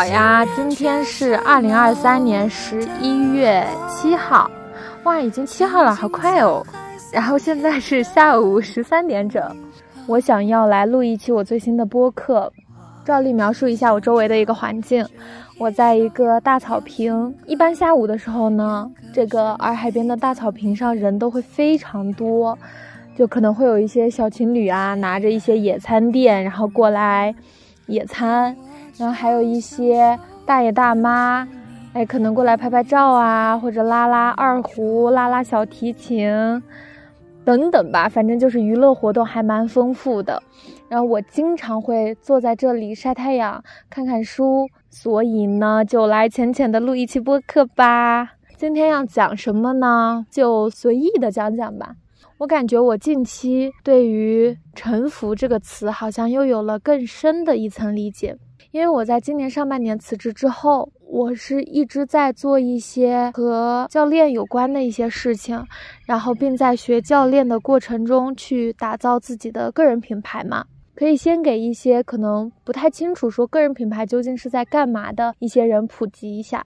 好呀，今天是二零二三年十一月七号，哇，已经七号了，好快哦。然后现在是下午十三点整，我想要来录一期我最新的播客。照例描述一下我周围的一个环境，我在一个大草坪。一般下午的时候呢，这个洱海边的大草坪上人都会非常多，就可能会有一些小情侣啊，拿着一些野餐垫，然后过来野餐，然后还有一些大爷大妈，哎，可能过来拍拍照啊，或者拉拉二胡、拉拉小提琴。等等吧，反正就是娱乐活动还蛮丰富的。然后我经常会坐在这里晒太阳、看看书，所以呢，就来浅浅的录一期播客吧。今天要讲什么呢？就随意的讲讲吧。我感觉我近期对于“沉浮”这个词，好像又有了更深的一层理解。因为我在今年上半年辞职之后，我是一直在做一些和教练有关的一些事情，然后并在学教练的过程中去打造自己的个人品牌嘛。可以先给一些可能不太清楚说个人品牌究竟是在干嘛的一些人普及一下，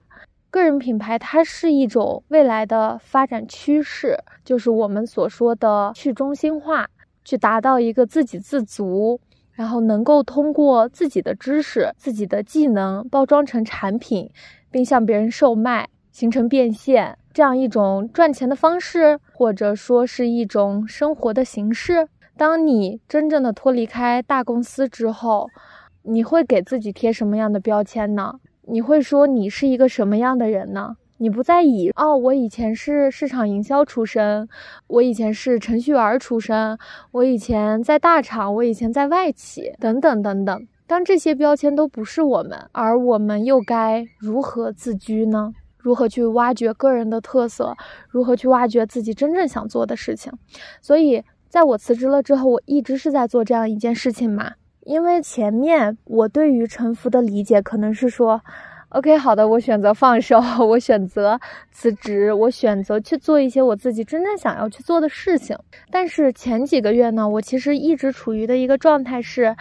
个人品牌它是一种未来的发展趋势，就是我们所说的去中心化，去达到一个自给自足。然后能够通过自己的知识、自己的技能包装成产品，并向别人售卖，形成变现，这样一种赚钱的方式，或者说是一种生活的形式。当你真正的脱离开大公司之后，你会给自己贴什么样的标签呢？你会说你是一个什么样的人呢？你不再以哦，我以前是市场营销出身，我以前是程序员出身，我以前在大厂，我以前在外企，等等等等。当这些标签都不是我们，而我们又该如何自居呢？如何去挖掘个人的特色？如何去挖掘自己真正想做的事情？所以，在我辞职了之后，我一直是在做这样一件事情嘛。因为前面我对于沉浮的理解可能是说。OK，好的，我选择放手，我选择辞职，我选择去做一些我自己真正想要去做的事情。但是前几个月呢，我其实一直处于的一个状态是，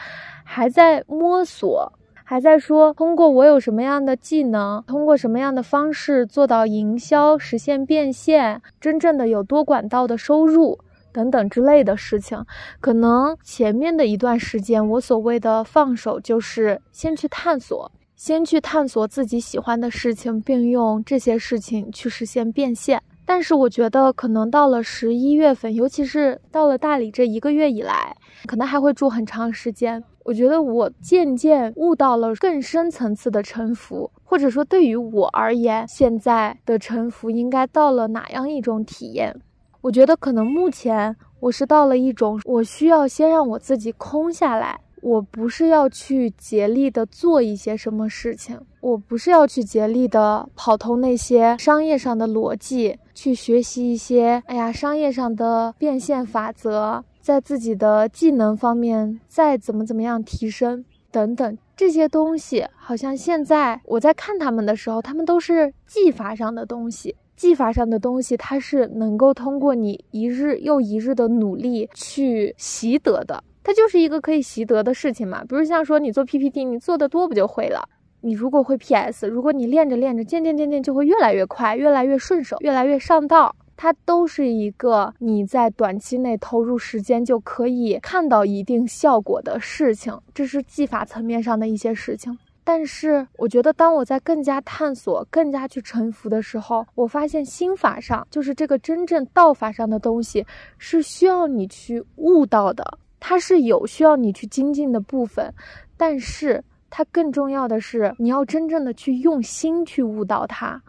还在摸索，还在说通过我有什么样的技能，通过什么样的方式做到营销，实现变现，真正的有多管道的收入等等之类的事情。可能前面的一段时间，我所谓的放手，就是先去探索。先去探索自己喜欢的事情，并用这些事情去实现变现。但是我觉得，可能到了十一月份，尤其是到了大理这一个月以来，可能还会住很长时间。我觉得我渐渐悟到了更深层次的沉浮，或者说对于我而言，现在的沉浮应该到了哪样一种体验？我觉得可能目前我是到了一种，我需要先让我自己空下来。我不是要去竭力的做一些什么事情，我不是要去竭力的跑通那些商业上的逻辑，去学习一些哎呀商业上的变现法则，在自己的技能方面再怎么怎么样提升等等这些东西，好像现在我在看他们的时候，他们都是技法上的东西，技法上的东西，它是能够通过你一日又一日的努力去习得的。它就是一个可以习得的事情嘛，比如像说你做 PPT，你做的多不就会了？你如果会 PS，如果你练着练着，渐渐渐渐就会越来越快，越来越顺手，越来越上道。它都是一个你在短期内投入时间就可以看到一定效果的事情，这是技法层面上的一些事情。但是我觉得，当我在更加探索、更加去沉浮的时候，我发现心法上，就是这个真正道法上的东西，是需要你去悟到的。它是有需要你去精进的部分，但是它更重要的是你要真正的去用心去悟到它。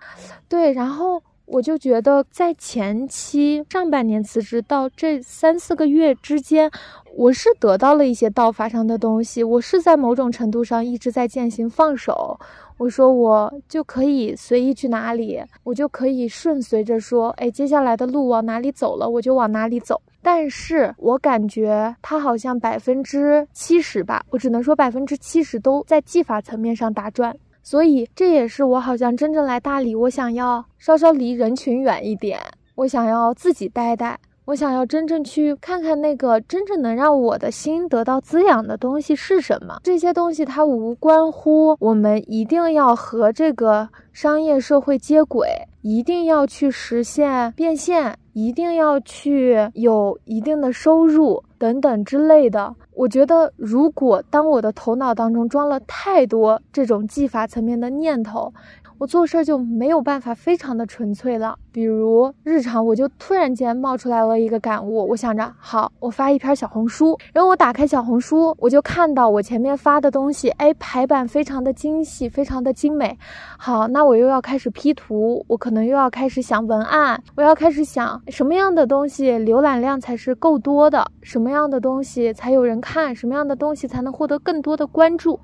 对，然后我就觉得在前期上半年辞职到这三四个月之间，我是得到了一些道法上的东西，我是在某种程度上一直在践行放手。我说我就可以随意去哪里，我就可以顺随着说，哎，接下来的路往哪里走了，我就往哪里走。但是我感觉它好像百分之七十吧，我只能说百分之七十都在技法层面上打转。所以这也是我好像真正来大理，我想要稍稍离人群远一点，我想要自己待待，我想要真正去看看那个真正能让我的心得到滋养的东西是什么。这些东西它无关乎我们一定要和这个商业社会接轨，一定要去实现变现，一定要去有一定的收入等等之类的。我觉得，如果当我的头脑当中装了太多这种技法层面的念头，我做事就没有办法非常的纯粹了。比如日常，我就突然间冒出来了一个感悟，我想着，好，我发一篇小红书，然后我打开小红书，我就看到我前面发的东西，哎，排版非常的精细，非常的精美。好，那我又要开始 P 图，我可能又要开始想文案，我要开始想什么样的东西浏览量才是够多的，什么样的东西才有人看，什么样的东西才能获得更多的关注。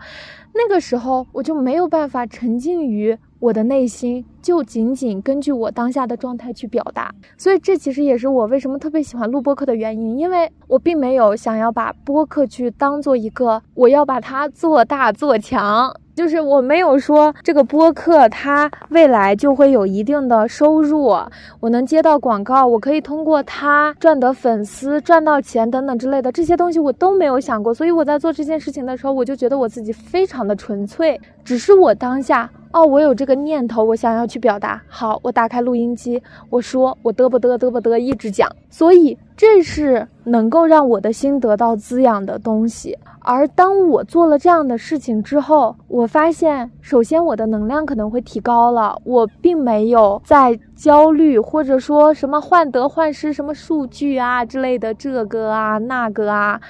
那个时候我就没有办法沉浸于。我的内心就仅仅根据我当下的状态去表达，所以这其实也是我为什么特别喜欢录播客的原因，因为我并没有想要把播客去当做一个我要把它做大做强，就是我没有说这个播客它未来就会有一定的收入，我能接到广告，我可以通过它赚得粉丝、赚到钱等等之类的这些东西我都没有想过，所以我在做这件事情的时候，我就觉得我自己非常的纯粹，只是我当下。哦，我有这个念头，我想要去表达。好，我打开录音机，我说，我嘚啵嘚嘚啵嘚一直讲。所以这是能够让我的心得到滋养的东西。而当我做了这样的事情之后，我发现，首先我的能量可能会提高了。我并没有在焦虑，或者说什么患得患失，什么数据啊之类的，这个啊那个啊。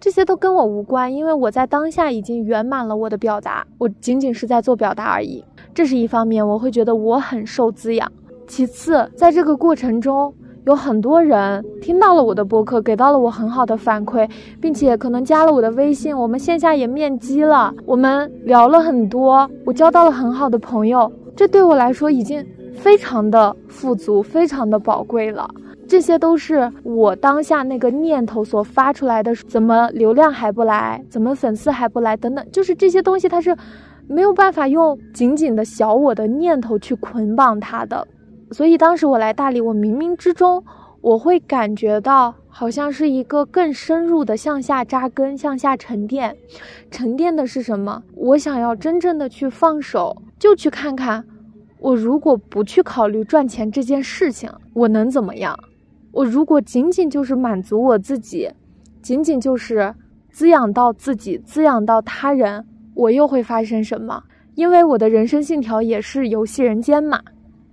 这些都跟我无关，因为我在当下已经圆满了我的表达，我仅仅是在做表达而已。这是一方面，我会觉得我很受滋养。其次，在这个过程中，有很多人听到了我的播客，给到了我很好的反馈，并且可能加了我的微信，我们线下也面基了，我们聊了很多，我交到了很好的朋友。这对我来说已经非常的富足，非常的宝贵了。这些都是我当下那个念头所发出来的，怎么流量还不来，怎么粉丝还不来，等等，就是这些东西，它是没有办法用仅仅的小我的念头去捆绑它的。所以当时我来大理，我冥冥之中我会感觉到，好像是一个更深入的向下扎根、向下沉淀。沉淀的是什么？我想要真正的去放手，就去看看，我如果不去考虑赚钱这件事情，我能怎么样？我如果仅仅就是满足我自己，仅仅就是滋养到自己，滋养到他人，我又会发生什么？因为我的人生信条也是游戏人间嘛，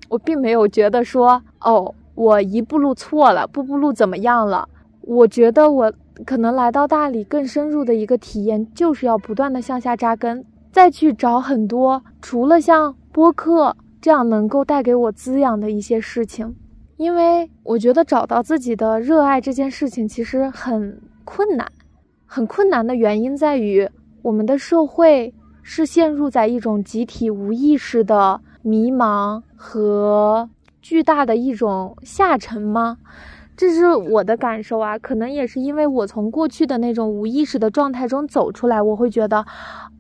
我并没有觉得说，哦，我一步路错了，步步路怎么样了？我觉得我可能来到大理更深入的一个体验，就是要不断的向下扎根，再去找很多除了像播客这样能够带给我滋养的一些事情。因为我觉得找到自己的热爱这件事情其实很困难，很困难的原因在于我们的社会是陷入在一种集体无意识的迷茫和巨大的一种下沉吗？这是我的感受啊，可能也是因为我从过去的那种无意识的状态中走出来，我会觉得，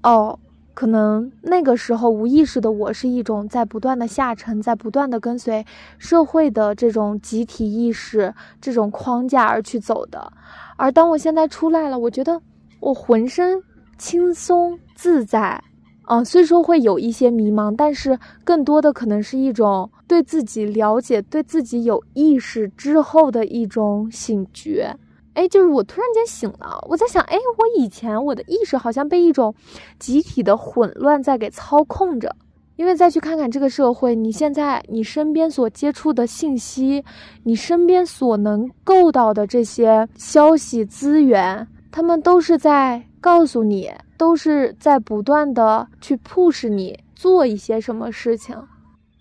哦。可能那个时候无意识的我是一种在不断的下沉，在不断的跟随社会的这种集体意识这种框架而去走的，而当我现在出来了，我觉得我浑身轻松自在，嗯，虽说会有一些迷茫，但是更多的可能是一种对自己了解、对自己有意识之后的一种醒觉。哎，就是我突然间醒了，我在想，哎，我以前我的意识好像被一种集体的混乱在给操控着。因为再去看看这个社会，你现在你身边所接触的信息，你身边所能够到的这些消息资源，他们都是在告诉你，都是在不断的去 push 你做一些什么事情，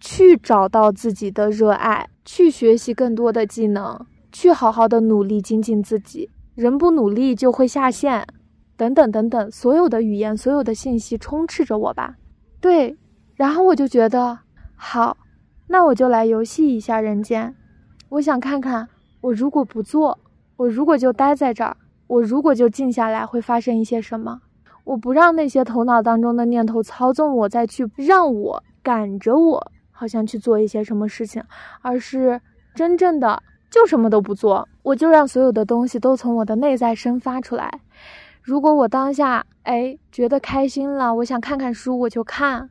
去找到自己的热爱，去学习更多的技能。去好好的努力精进自己，人不努力就会下线，等等等等，所有的语言，所有的信息充斥着我吧。对，然后我就觉得好，那我就来游戏一下人间。我想看看，我如果不做，我如果就待在这儿，我如果就静下来，会发生一些什么？我不让那些头脑当中的念头操纵我，再去让我赶着我，好像去做一些什么事情，而是真正的。就什么都不做，我就让所有的东西都从我的内在生发出来。如果我当下哎觉得开心了，我想看看书，我就看；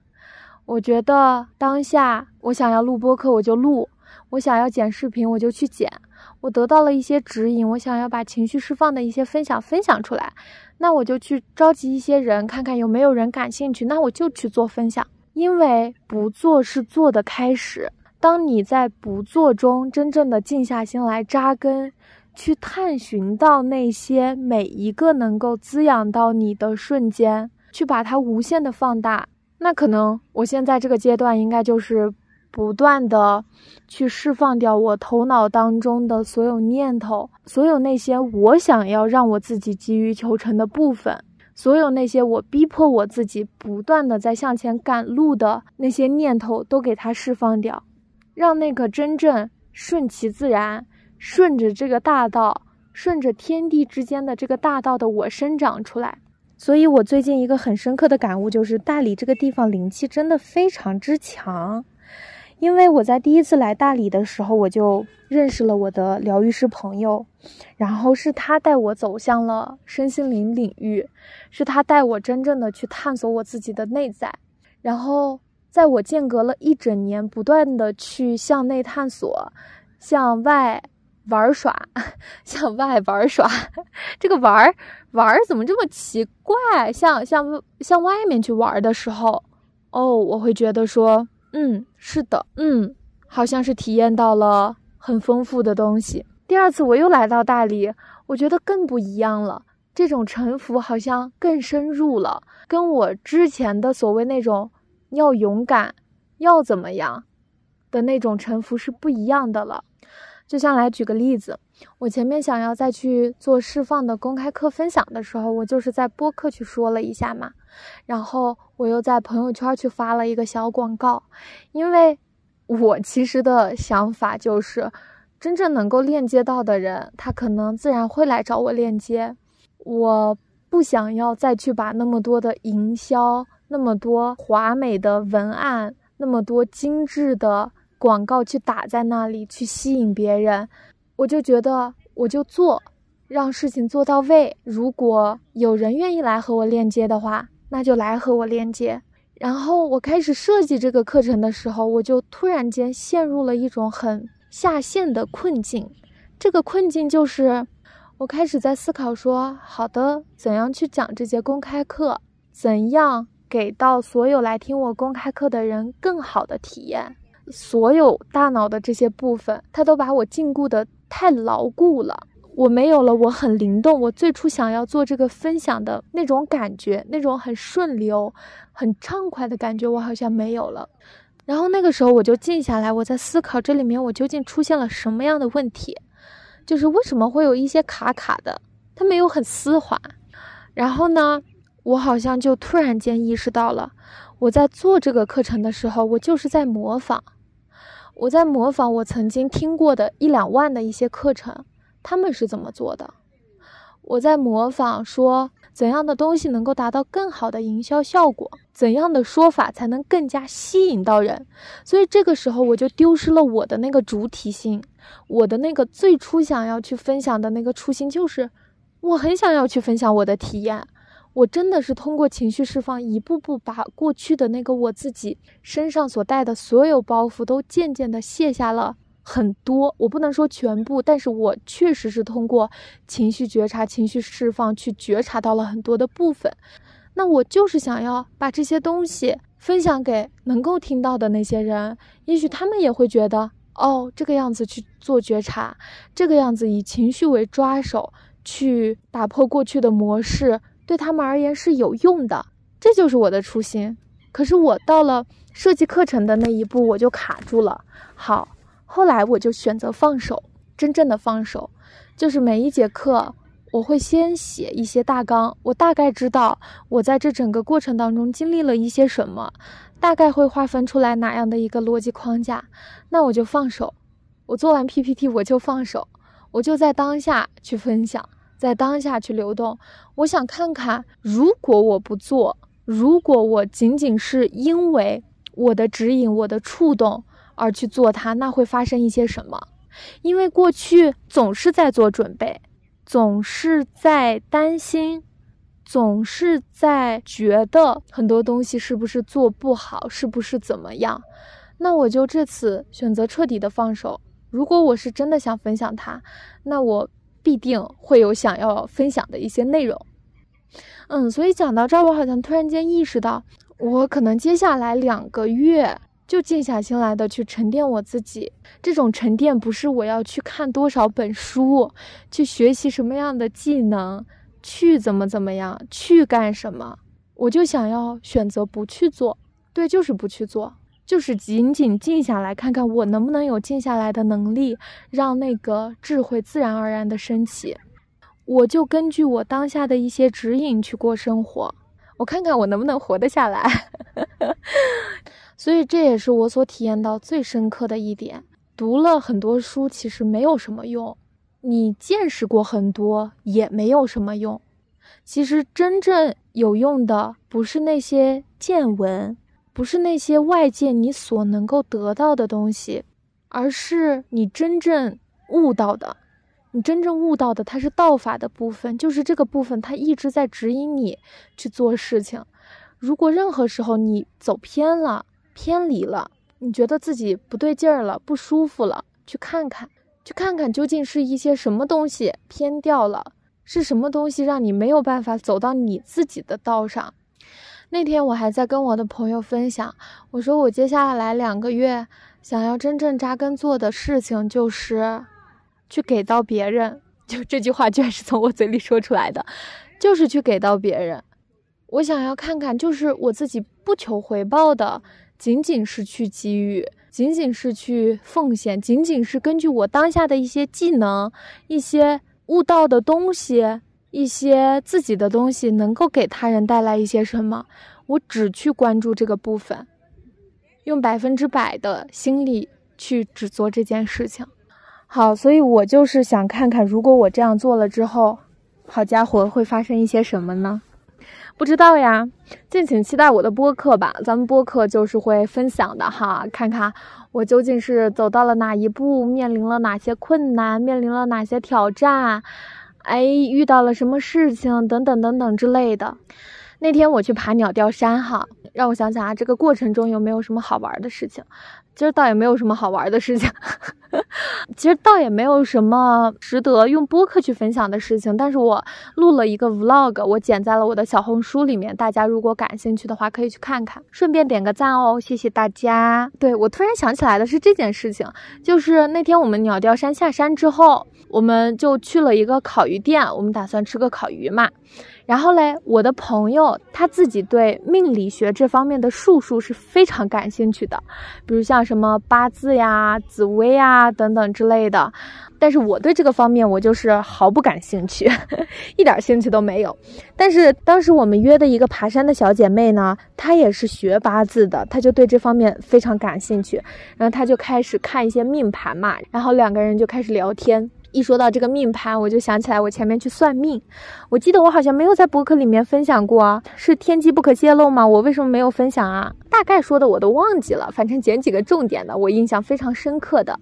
我觉得当下我想要录播客，我就录；我想要剪视频，我就去剪。我得到了一些指引，我想要把情绪释放的一些分享分享出来，那我就去召集一些人，看看有没有人感兴趣，那我就去做分享。因为不做是做的开始。当你在不做中真正的静下心来扎根。去探寻到那些每一个能够滋养到你的瞬间，去把它无限的放大。那可能我现在这个阶段应该就是不断的去释放掉我头脑当中的所有念头，所有那些我想要让我自己急于求成的部分，所有那些我逼迫我自己不断的在向前赶路的那些念头，都给它释放掉，让那个真正顺其自然。顺着这个大道，顺着天地之间的这个大道的我生长出来，所以我最近一个很深刻的感悟就是，大理这个地方灵气真的非常之强。因为我在第一次来大理的时候，我就认识了我的疗愈师朋友，然后是他带我走向了身心灵领域，是他带我真正的去探索我自己的内在，然后在我间隔了一整年，不断的去向内探索，向外。玩耍，向外玩耍，这个玩玩怎么这么奇怪？像像向外面去玩的时候，哦，我会觉得说，嗯，是的，嗯，好像是体验到了很丰富的东西。第二次我又来到大理，我觉得更不一样了，这种沉浮好像更深入了，跟我之前的所谓那种要勇敢，要怎么样的那种沉浮是不一样的了。就像来举个例子，我前面想要再去做释放的公开课分享的时候，我就是在播客去说了一下嘛，然后我又在朋友圈去发了一个小广告，因为我其实的想法就是，真正能够链接到的人，他可能自然会来找我链接，我不想要再去把那么多的营销、那么多华美的文案、那么多精致的。广告去打在那里，去吸引别人，我就觉得我就做，让事情做到位。如果有人愿意来和我链接的话，那就来和我链接。然后我开始设计这个课程的时候，我就突然间陷入了一种很下线的困境。这个困境就是，我开始在思考说：好的，怎样去讲这节公开课？怎样给到所有来听我公开课的人更好的体验？所有大脑的这些部分，它都把我禁锢的太牢固了。我没有了，我很灵动。我最初想要做这个分享的那种感觉，那种很顺流、很畅快的感觉，我好像没有了。然后那个时候我就静下来，我在思考这里面我究竟出现了什么样的问题，就是为什么会有一些卡卡的，它没有很丝滑。然后呢，我好像就突然间意识到了，我在做这个课程的时候，我就是在模仿。我在模仿我曾经听过的一两万的一些课程，他们是怎么做的？我在模仿说怎样的东西能够达到更好的营销效果，怎样的说法才能更加吸引到人。所以这个时候我就丢失了我的那个主体性，我的那个最初想要去分享的那个初心，就是我很想要去分享我的体验。我真的是通过情绪释放，一步步把过去的那个我自己身上所带的所有包袱都渐渐的卸下了很多。我不能说全部，但是我确实是通过情绪觉察、情绪释放去觉察到了很多的部分。那我就是想要把这些东西分享给能够听到的那些人，也许他们也会觉得，哦，这个样子去做觉察，这个样子以情绪为抓手去打破过去的模式。对他们而言是有用的，这就是我的初心。可是我到了设计课程的那一步，我就卡住了。好，后来我就选择放手，真正的放手，就是每一节课我会先写一些大纲，我大概知道我在这整个过程当中经历了一些什么，大概会划分出来哪样的一个逻辑框架，那我就放手。我做完 PPT 我就放手，我就在当下去分享。在当下去流动，我想看看，如果我不做，如果我仅仅是因为我的指引、我的触动而去做它，那会发生一些什么？因为过去总是在做准备，总是在担心，总是在觉得很多东西是不是做不好，是不是怎么样。那我就这次选择彻底的放手。如果我是真的想分享它，那我必定会有想要分享的一些内容。嗯，所以讲到这儿，我好像突然间意识到，我可能接下来两个月就静下心来的去沉淀我自己。这种沉淀不是我要去看多少本书，去学习什么样的技能，去怎么怎么样，去干什么，我就想要选择不去做。对，就是不去做。就是仅仅静下来看看，我能不能有静下来的能力，让那个智慧自然而然的升起。我就根据我当下的一些指引去过生活，我看看我能不能活得下来。所以这也是我所体验到最深刻的一点：读了很多书其实没有什么用，你见识过很多也没有什么用。其实真正有用的不是那些见闻。不是那些外界你所能够得到的东西，而是你真正悟到的。你真正悟到的，它是道法的部分，就是这个部分，它一直在指引你去做事情。如果任何时候你走偏了、偏离了，你觉得自己不对劲儿了、不舒服了，去看看，去看看究竟是一些什么东西偏掉了，是什么东西让你没有办法走到你自己的道上。那天我还在跟我的朋友分享，我说我接下来两个月想要真正扎根做的事情就是，去给到别人。就这句话居然是从我嘴里说出来的，就是去给到别人。我想要看看，就是我自己不求回报的，仅仅是去给予，仅仅是去奉献，仅仅是根据我当下的一些技能、一些悟到的东西。一些自己的东西能够给他人带来一些什么，我只去关注这个部分，用百分之百的心力去只做这件事情。好，所以我就是想看看，如果我这样做了之后，好家伙，会发生一些什么呢？不知道呀，敬请期待我的播客吧。咱们播客就是会分享的哈，看看我究竟是走到了哪一步，面临了哪些困难，面临了哪些挑战。哎，遇到了什么事情等等等等之类的。那天我去爬鸟吊山，哈，让我想想啊，这个过程中有没有什么好玩的事情？其实倒也没有什么好玩的事情，其实倒也没有什么值得用播客去分享的事情。但是我录了一个 vlog，我剪在了我的小红书里面，大家如果感兴趣的话，可以去看看，顺便点个赞哦，谢谢大家。对我突然想起来的是这件事情，就是那天我们鸟吊山下山之后，我们就去了一个烤鱼店，我们打算吃个烤鱼嘛。然后嘞，我的朋友他自己对命理学这方面的术数是非常感兴趣的，比如像什么八字呀、紫薇呀等等之类的。但是我对这个方面我就是毫不感兴趣，一点兴趣都没有。但是当时我们约的一个爬山的小姐妹呢，她也是学八字的，她就对这方面非常感兴趣，然后她就开始看一些命盘嘛，然后两个人就开始聊天。一说到这个命盘，我就想起来我前面去算命。我记得我好像没有在博客里面分享过，是天机不可泄露吗？我为什么没有分享啊？大概说的我都忘记了，反正捡几个重点的，我印象非常深刻的。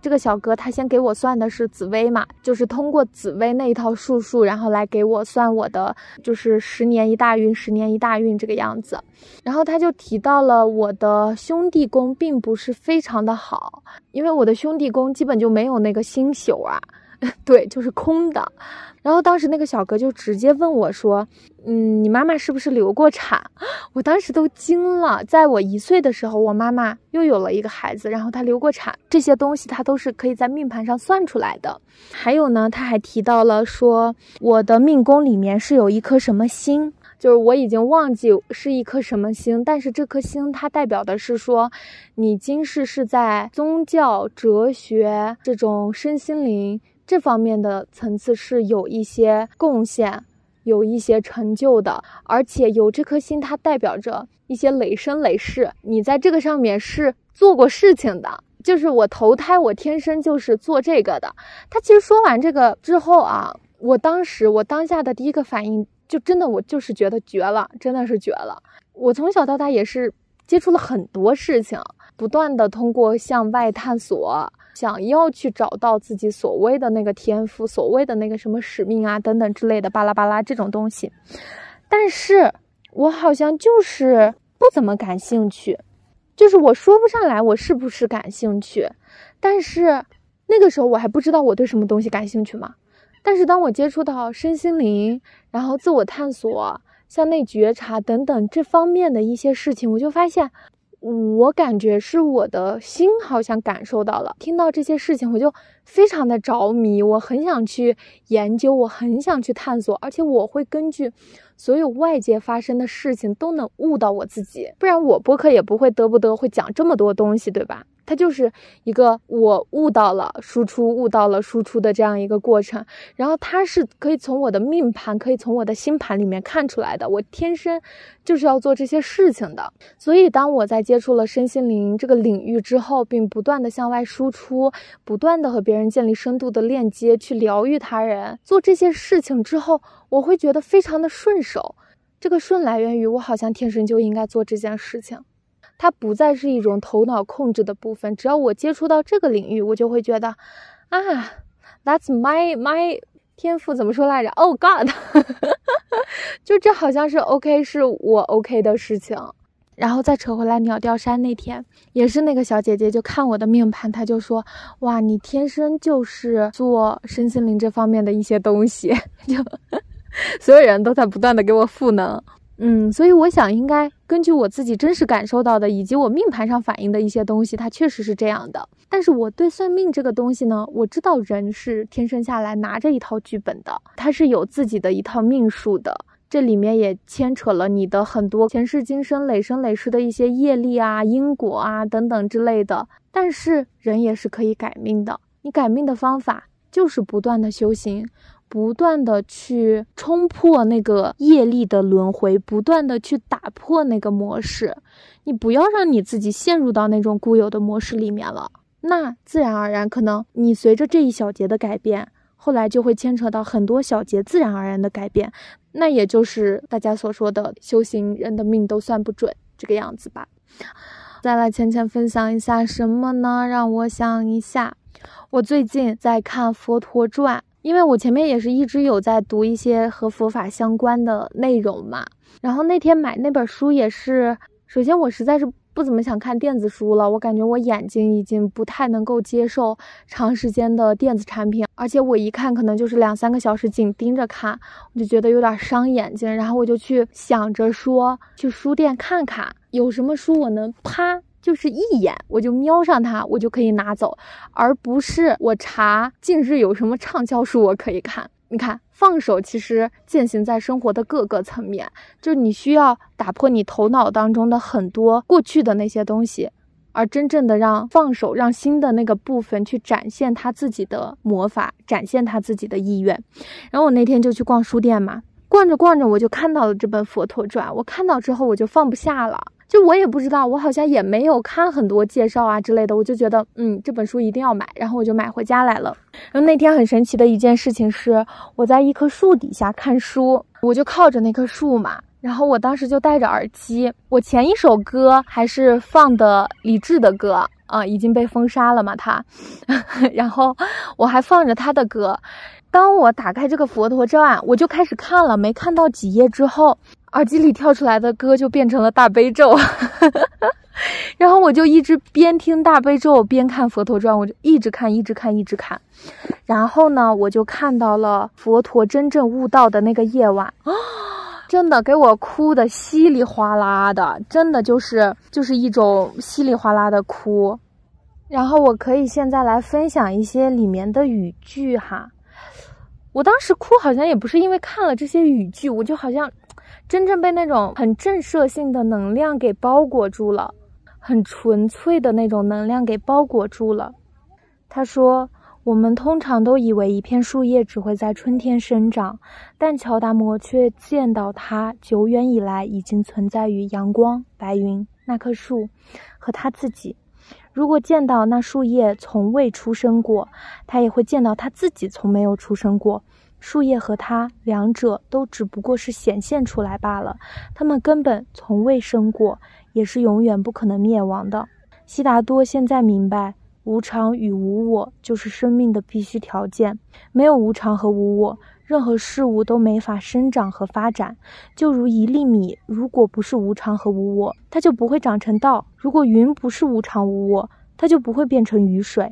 这个小哥他先给我算的是紫薇嘛，就是通过紫薇那一套术数，然后来给我算我的就是十年一大运，十年一大运这个样子。然后他就提到了我的兄弟宫并不是非常的好，因为我的兄弟宫基本就没有那个星宿啊。对，就是空的。然后当时那个小哥就直接问我说：“嗯，你妈妈是不是流过产？” 我当时都惊了。在我一岁的时候，我妈妈又有了一个孩子，然后她流过产，这些东西她都是可以在命盘上算出来的。还有呢，他还提到了说我的命宫里面是有一颗什么星，就是我已经忘记是一颗什么星，但是这颗星它代表的是说你今世是在宗教、哲学这种身心灵。这方面的层次是有一些贡献，有一些成就的，而且有这颗心，它代表着一些累生累世，你在这个上面是做过事情的。就是我投胎，我天生就是做这个的。他其实说完这个之后啊，我当时我当下的第一个反应，就真的我就是觉得绝了，真的是绝了。我从小到大也是接触了很多事情，不断的通过向外探索。想要去找到自己所谓的那个天赋，所谓的那个什么使命啊等等之类的巴拉巴拉这种东西，但是我好像就是不怎么感兴趣，就是我说不上来我是不是感兴趣，但是那个时候我还不知道我对什么东西感兴趣嘛。但是当我接触到身心灵，然后自我探索、向内觉察等等这方面的一些事情，我就发现。我感觉是我的心好像感受到了，听到这些事情我就非常的着迷，我很想去研究，我很想去探索，而且我会根据所有外界发生的事情都能悟到我自己，不然我播客也不会得不得会讲这么多东西，对吧？它就是一个我悟到了输出，悟到了输出的这样一个过程。然后它是可以从我的命盘，可以从我的星盘里面看出来的。我天生就是要做这些事情的。所以当我在接触了身心灵这个领域之后，并不断的向外输出，不断的和别人建立深度的链接，去疗愈他人，做这些事情之后，我会觉得非常的顺手。这个顺来源于我好像天生就应该做这件事情。它不再是一种头脑控制的部分，只要我接触到这个领域，我就会觉得，啊，That's my my 天赋怎么说来着？Oh God，就这好像是 OK，是我 OK 的事情。然后再扯回来，鸟吊山那天也是那个小姐姐就看我的命盘，她就说，哇，你天生就是做身心灵这方面的一些东西，就 所有人都在不断的给我赋能。嗯，所以我想应该根据我自己真实感受到的，以及我命盘上反映的一些东西，它确实是这样的。但是我对算命这个东西呢，我知道人是天生下来拿着一套剧本的，他是有自己的一套命数的，这里面也牵扯了你的很多前世今生、累生累世的一些业力啊、因果啊等等之类的。但是人也是可以改命的，你改命的方法就是不断的修行。不断的去冲破那个业力的轮回，不断的去打破那个模式，你不要让你自己陷入到那种固有的模式里面了。那自然而然，可能你随着这一小节的改变，后来就会牵扯到很多小节自然而然的改变，那也就是大家所说的修行人的命都算不准这个样子吧。再来浅浅分享一下什么呢？让我想一下，我最近在看《佛陀传》。因为我前面也是一直有在读一些和佛法相关的内容嘛，然后那天买那本书也是，首先我实在是不怎么想看电子书了，我感觉我眼睛已经不太能够接受长时间的电子产品，而且我一看可能就是两三个小时紧盯着看，我就觉得有点伤眼睛，然后我就去想着说去书店看看有什么书我能啪。就是一眼我就瞄上它，我就可以拿走，而不是我查近日有什么畅销书我可以看。你看，放手其实践行在生活的各个层面，就是你需要打破你头脑当中的很多过去的那些东西，而真正的让放手，让新的那个部分去展现他自己的魔法，展现他自己的意愿。然后我那天就去逛书店嘛，逛着逛着我就看到了这本《佛陀传》，我看到之后我就放不下了。就我也不知道，我好像也没有看很多介绍啊之类的，我就觉得，嗯，这本书一定要买，然后我就买回家来了。然后那天很神奇的一件事情是，我在一棵树底下看书，我就靠着那棵树嘛，然后我当时就戴着耳机，我前一首歌还是放的李志的歌啊，已经被封杀了嘛他，然后我还放着他的歌。当我打开这个佛陀传，我就开始看了，没看到几页之后。耳机里跳出来的歌就变成了大悲咒，然后我就一直边听大悲咒边看《佛陀传》，我就一直看，一直看，一直看。然后呢，我就看到了佛陀真正悟道的那个夜晚啊，真的给我哭的稀里哗啦的，真的就是就是一种稀里哗啦的哭。然后我可以现在来分享一些里面的语句哈，我当时哭好像也不是因为看了这些语句，我就好像。真正被那种很震慑性的能量给包裹住了，很纯粹的那种能量给包裹住了。他说：“我们通常都以为一片树叶只会在春天生长，但乔达摩却见到它久远以来已经存在于阳光、白云、那棵树和他自己。如果见到那树叶从未出生过，他也会见到他自己从没有出生过。”树叶和它，两者都只不过是显现出来罢了，它们根本从未生过，也是永远不可能灭亡的。悉达多现在明白，无常与无我就是生命的必须条件。没有无常和无我，任何事物都没法生长和发展。就如一粒米，如果不是无常和无我，它就不会长成稻；如果云不是无常无我，它就不会变成雨水；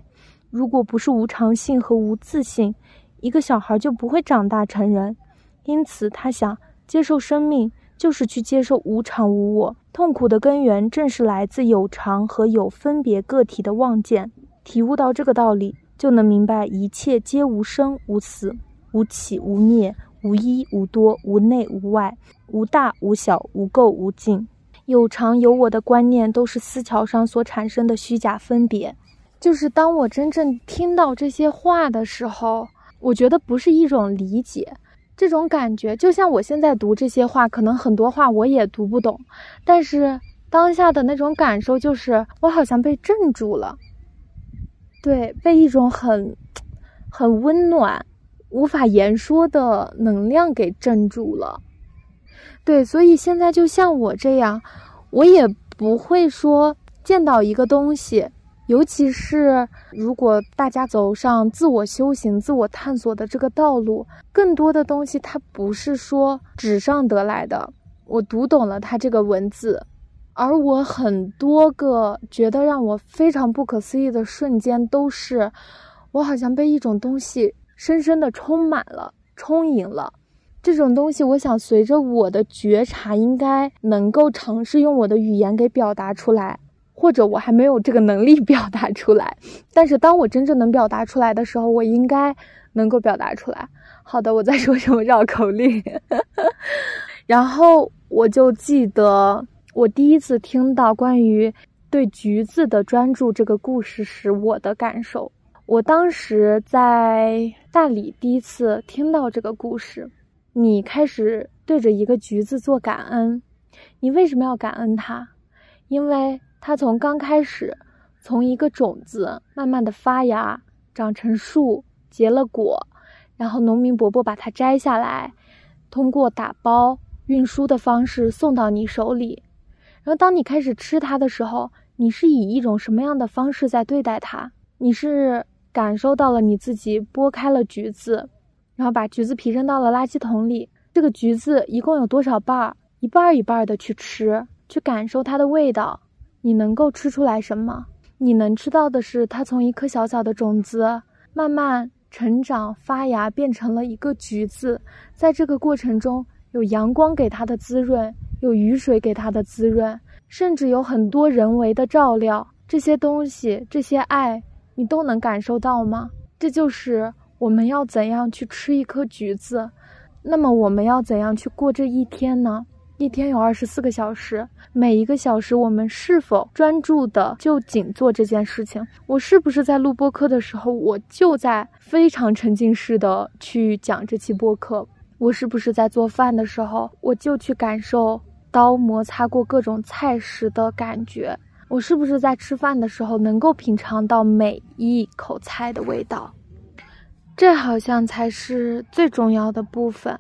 如果不是无常性和无自性，一个小孩就不会长大成人。因此，他想接受生命。就是去接受无常无我，痛苦的根源正是来自有常和有分别个体的妄见。体悟到这个道理，就能明白一切皆无生无死，无起无灭，无一无多，无内无外，无大无小，无垢无净。有常有我的观念都是思桥上所产生的虚假分别。就是当我真正听到这些话的时候，我觉得不是一种理解。这种感觉就像我现在读这些话，可能很多话我也读不懂，但是当下的那种感受就是我好像被镇住了，对，被一种很很温暖、无法言说的能量给镇住了。对，所以现在就像我这样，我也不会说见到一个东西。尤其是如果大家走上自我修行、自我探索的这个道路，更多的东西它不是说纸上得来的。我读懂了它这个文字，而我很多个觉得让我非常不可思议的瞬间，都是我好像被一种东西深深的充满了、充盈了。这种东西，我想随着我的觉察，应该能够尝试用我的语言给表达出来。或者我还没有这个能力 表达出来，但是当我真正能表达出来的时候，我应该能够表达出来。好的，我在说什么绕口令？然后我就记得我第一次听到关于对橘子的专注这个故事时，我的感受。我当时在大理第一次听到这个故事，你开始对着一个橘子做感恩，你为什么要感恩它？因为。它从刚开始，从一个种子慢慢的发芽，长成树，结了果，然后农民伯伯把它摘下来，通过打包运输的方式送到你手里。然后当你开始吃它的时候，你是以一种什么样的方式在对待它？你是感受到了你自己剥开了橘子，然后把橘子皮扔到了垃圾桶里。这个橘子一共有多少瓣儿？一半儿一半儿的去吃，去感受它的味道。你能够吃出来什么？你能吃到的是，它从一颗小小的种子慢慢成长、发芽，变成了一个橘子。在这个过程中，有阳光给它的滋润，有雨水给它的滋润，甚至有很多人为的照料。这些东西，这些爱，你都能感受到吗？这就是我们要怎样去吃一颗橘子。那么，我们要怎样去过这一天呢？一天有二十四个小时，每一个小时我们是否专注的就仅做这件事情？我是不是在录播课的时候，我就在非常沉浸式的去讲这期播客？我是不是在做饭的时候，我就去感受刀摩擦过各种菜时的感觉？我是不是在吃饭的时候能够品尝到每一口菜的味道？这好像才是最重要的部分。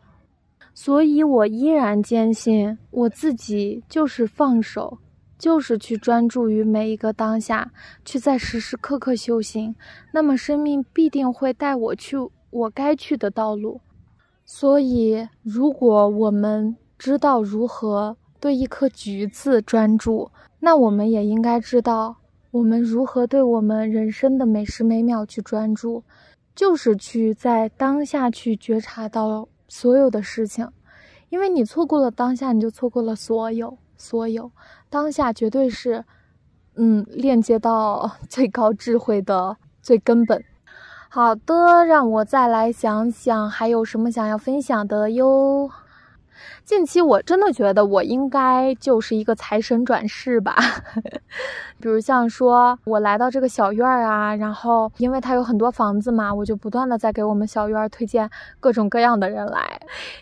所以，我依然坚信我自己就是放手，就是去专注于每一个当下，去在时时刻刻修行。那么，生命必定会带我去我该去的道路。所以，如果我们知道如何对一颗橘子专注，那我们也应该知道我们如何对我们人生的每时每秒去专注，就是去在当下去觉察到。所有的事情，因为你错过了当下，你就错过了所有。所有当下绝对是，嗯，链接到最高智慧的最根本。好的，让我再来想想还有什么想要分享的哟。近期我真的觉得我应该就是一个财神转世吧，比如像说我来到这个小院儿啊，然后因为它有很多房子嘛，我就不断的在给我们小院儿推荐各种各样的人来，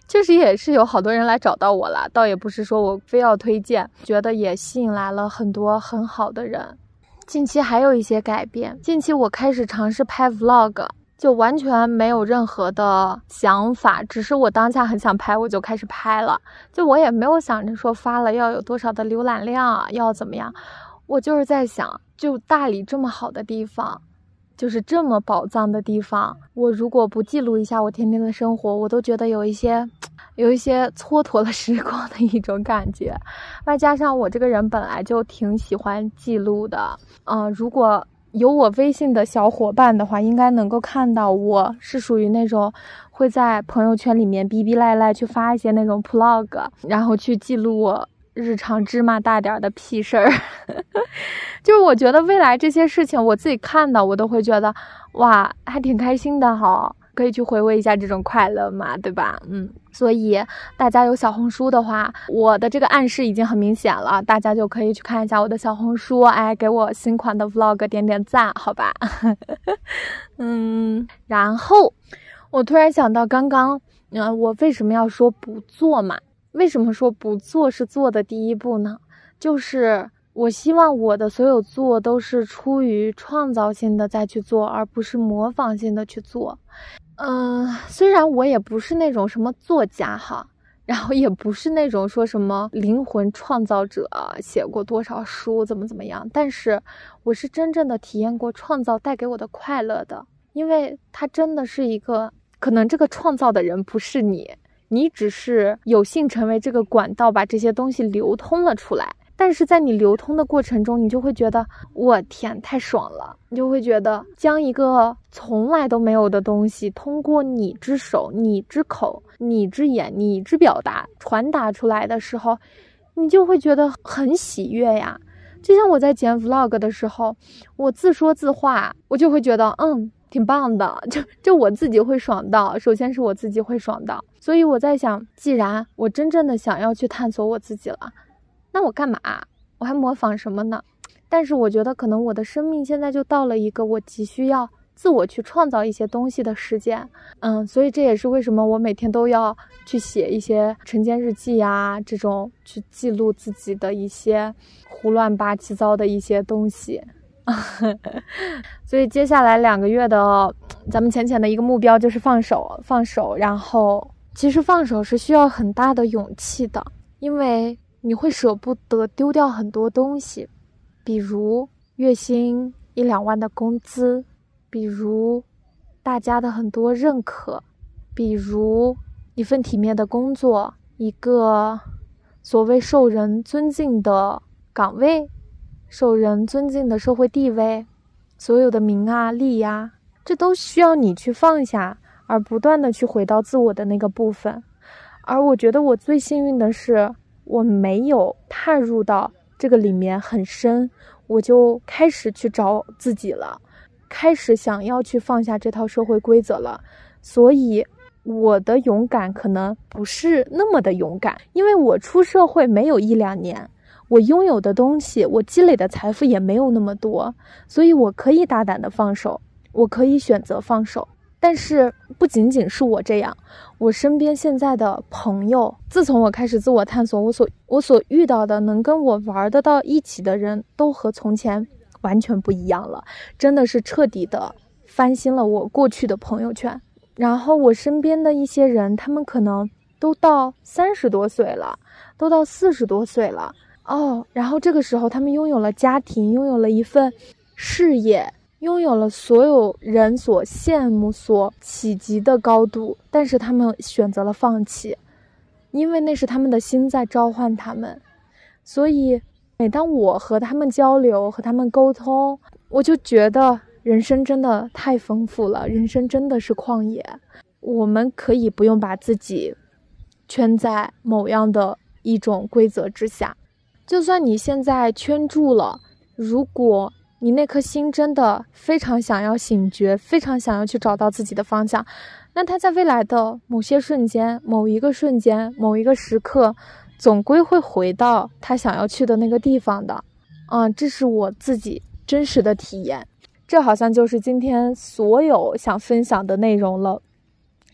确实也是有好多人来找到我了，倒也不是说我非要推荐，觉得也吸引来了很多很好的人。近期还有一些改变，近期我开始尝试拍 vlog。就完全没有任何的想法，只是我当下很想拍，我就开始拍了。就我也没有想着说发了要有多少的浏览量，要怎么样。我就是在想，就大理这么好的地方，就是这么宝藏的地方，我如果不记录一下我天天的生活，我都觉得有一些，有一些蹉跎了时光的一种感觉。外加上我这个人本来就挺喜欢记录的，嗯，如果有我微信的小伙伴的话，应该能够看到我是属于那种会在朋友圈里面逼逼赖赖去发一些那种 vlog，然后去记录我。日常芝麻大点的屁事儿，就是我觉得未来这些事情，我自己看到我都会觉得，哇，还挺开心的哈，可以去回味一下这种快乐嘛，对吧？嗯，所以大家有小红书的话，我的这个暗示已经很明显了，大家就可以去看一下我的小红书，哎，给我新款的 vlog 点点赞，好吧？嗯，然后我突然想到，刚刚，嗯，我为什么要说不做嘛？为什么说不做是做的第一步呢？就是我希望我的所有做都是出于创造性的再去做，而不是模仿性的去做。嗯，虽然我也不是那种什么作家哈，然后也不是那种说什么灵魂创造者，写过多少书怎么怎么样，但是我是真正的体验过创造带给我的快乐的，因为它真的是一个可能这个创造的人不是你。你只是有幸成为这个管道，把这些东西流通了出来。但是在你流通的过程中，你就会觉得，我天，太爽了！你就会觉得，将一个从来都没有的东西，通过你之手、你之口、你之眼、你之表达传达出来的时候，你就会觉得很喜悦呀。就像我在剪 vlog 的时候，我自说自话，我就会觉得，嗯。挺棒的，就就我自己会爽到，首先是我自己会爽到，所以我在想，既然我真正的想要去探索我自己了，那我干嘛？我还模仿什么呢？但是我觉得可能我的生命现在就到了一个我急需要自我去创造一些东西的时间，嗯，所以这也是为什么我每天都要去写一些晨间日记呀，这种去记录自己的一些胡乱八七糟的一些东西。所以接下来两个月的，咱们浅浅的一个目标就是放手，放手。然后其实放手是需要很大的勇气的，因为你会舍不得丢掉很多东西，比如月薪一两万的工资，比如大家的很多认可，比如一份体面的工作，一个所谓受人尊敬的岗位。受人尊敬的社会地位，所有的名啊利呀，这都需要你去放下，而不断的去回到自我的那个部分。而我觉得我最幸运的是，我没有踏入到这个里面很深，我就开始去找自己了，开始想要去放下这套社会规则了。所以我的勇敢可能不是那么的勇敢，因为我出社会没有一两年。我拥有的东西，我积累的财富也没有那么多，所以我可以大胆的放手，我可以选择放手。但是不仅仅是我这样，我身边现在的朋友，自从我开始自我探索，我所我所遇到的能跟我玩得到一起的人都和从前完全不一样了，真的是彻底的翻新了我过去的朋友圈。然后我身边的一些人，他们可能都到三十多岁了，都到四十多岁了。哦，然后这个时候，他们拥有了家庭，拥有了一份事业，拥有了所有人所羡慕、所企及的高度，但是他们选择了放弃，因为那是他们的心在召唤他们。所以，每当我和他们交流、和他们沟通，我就觉得人生真的太丰富了，人生真的是旷野。我们可以不用把自己圈在某样的一种规则之下。就算你现在圈住了，如果你那颗心真的非常想要醒觉，非常想要去找到自己的方向，那他在未来的某些瞬间、某一个瞬间、某一个时刻，总归会回到他想要去的那个地方的。啊，这是我自己真实的体验。这好像就是今天所有想分享的内容了，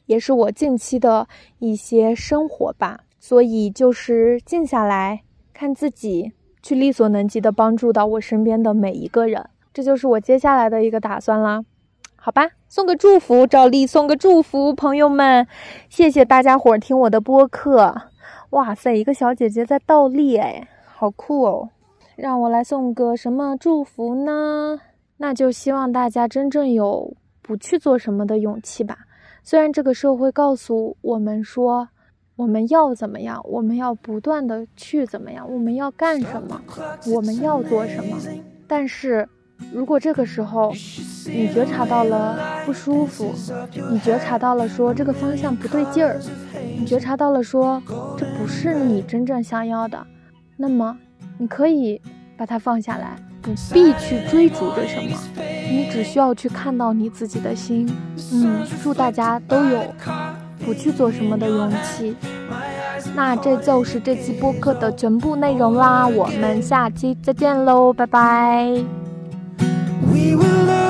也是我近期的一些生活吧。所以就是静下来。看自己去力所能及的帮助到我身边的每一个人，这就是我接下来的一个打算啦。好吧，送个祝福，照例送个祝福，朋友们，谢谢大家伙儿听我的播客。哇塞，一个小姐姐在倒立，哎，好酷哦。让我来送个什么祝福呢？那就希望大家真正有不去做什么的勇气吧。虽然这个社会告诉我们说，我们要怎么样，我们要不断的去怎么样，我们要干什么，我们要做什么，但是。如果这个时候你觉察到了不舒服，你觉察到了说这个方向不对劲儿，你觉察到了说这不是你真正想要的，那么你可以把它放下来，不必去追逐着什么，你只需要去看到你自己的心。嗯，祝大家都有不去做什么的勇气。那这就是这期播客的全部内容啦，我们下期再见喽，拜拜。We will love.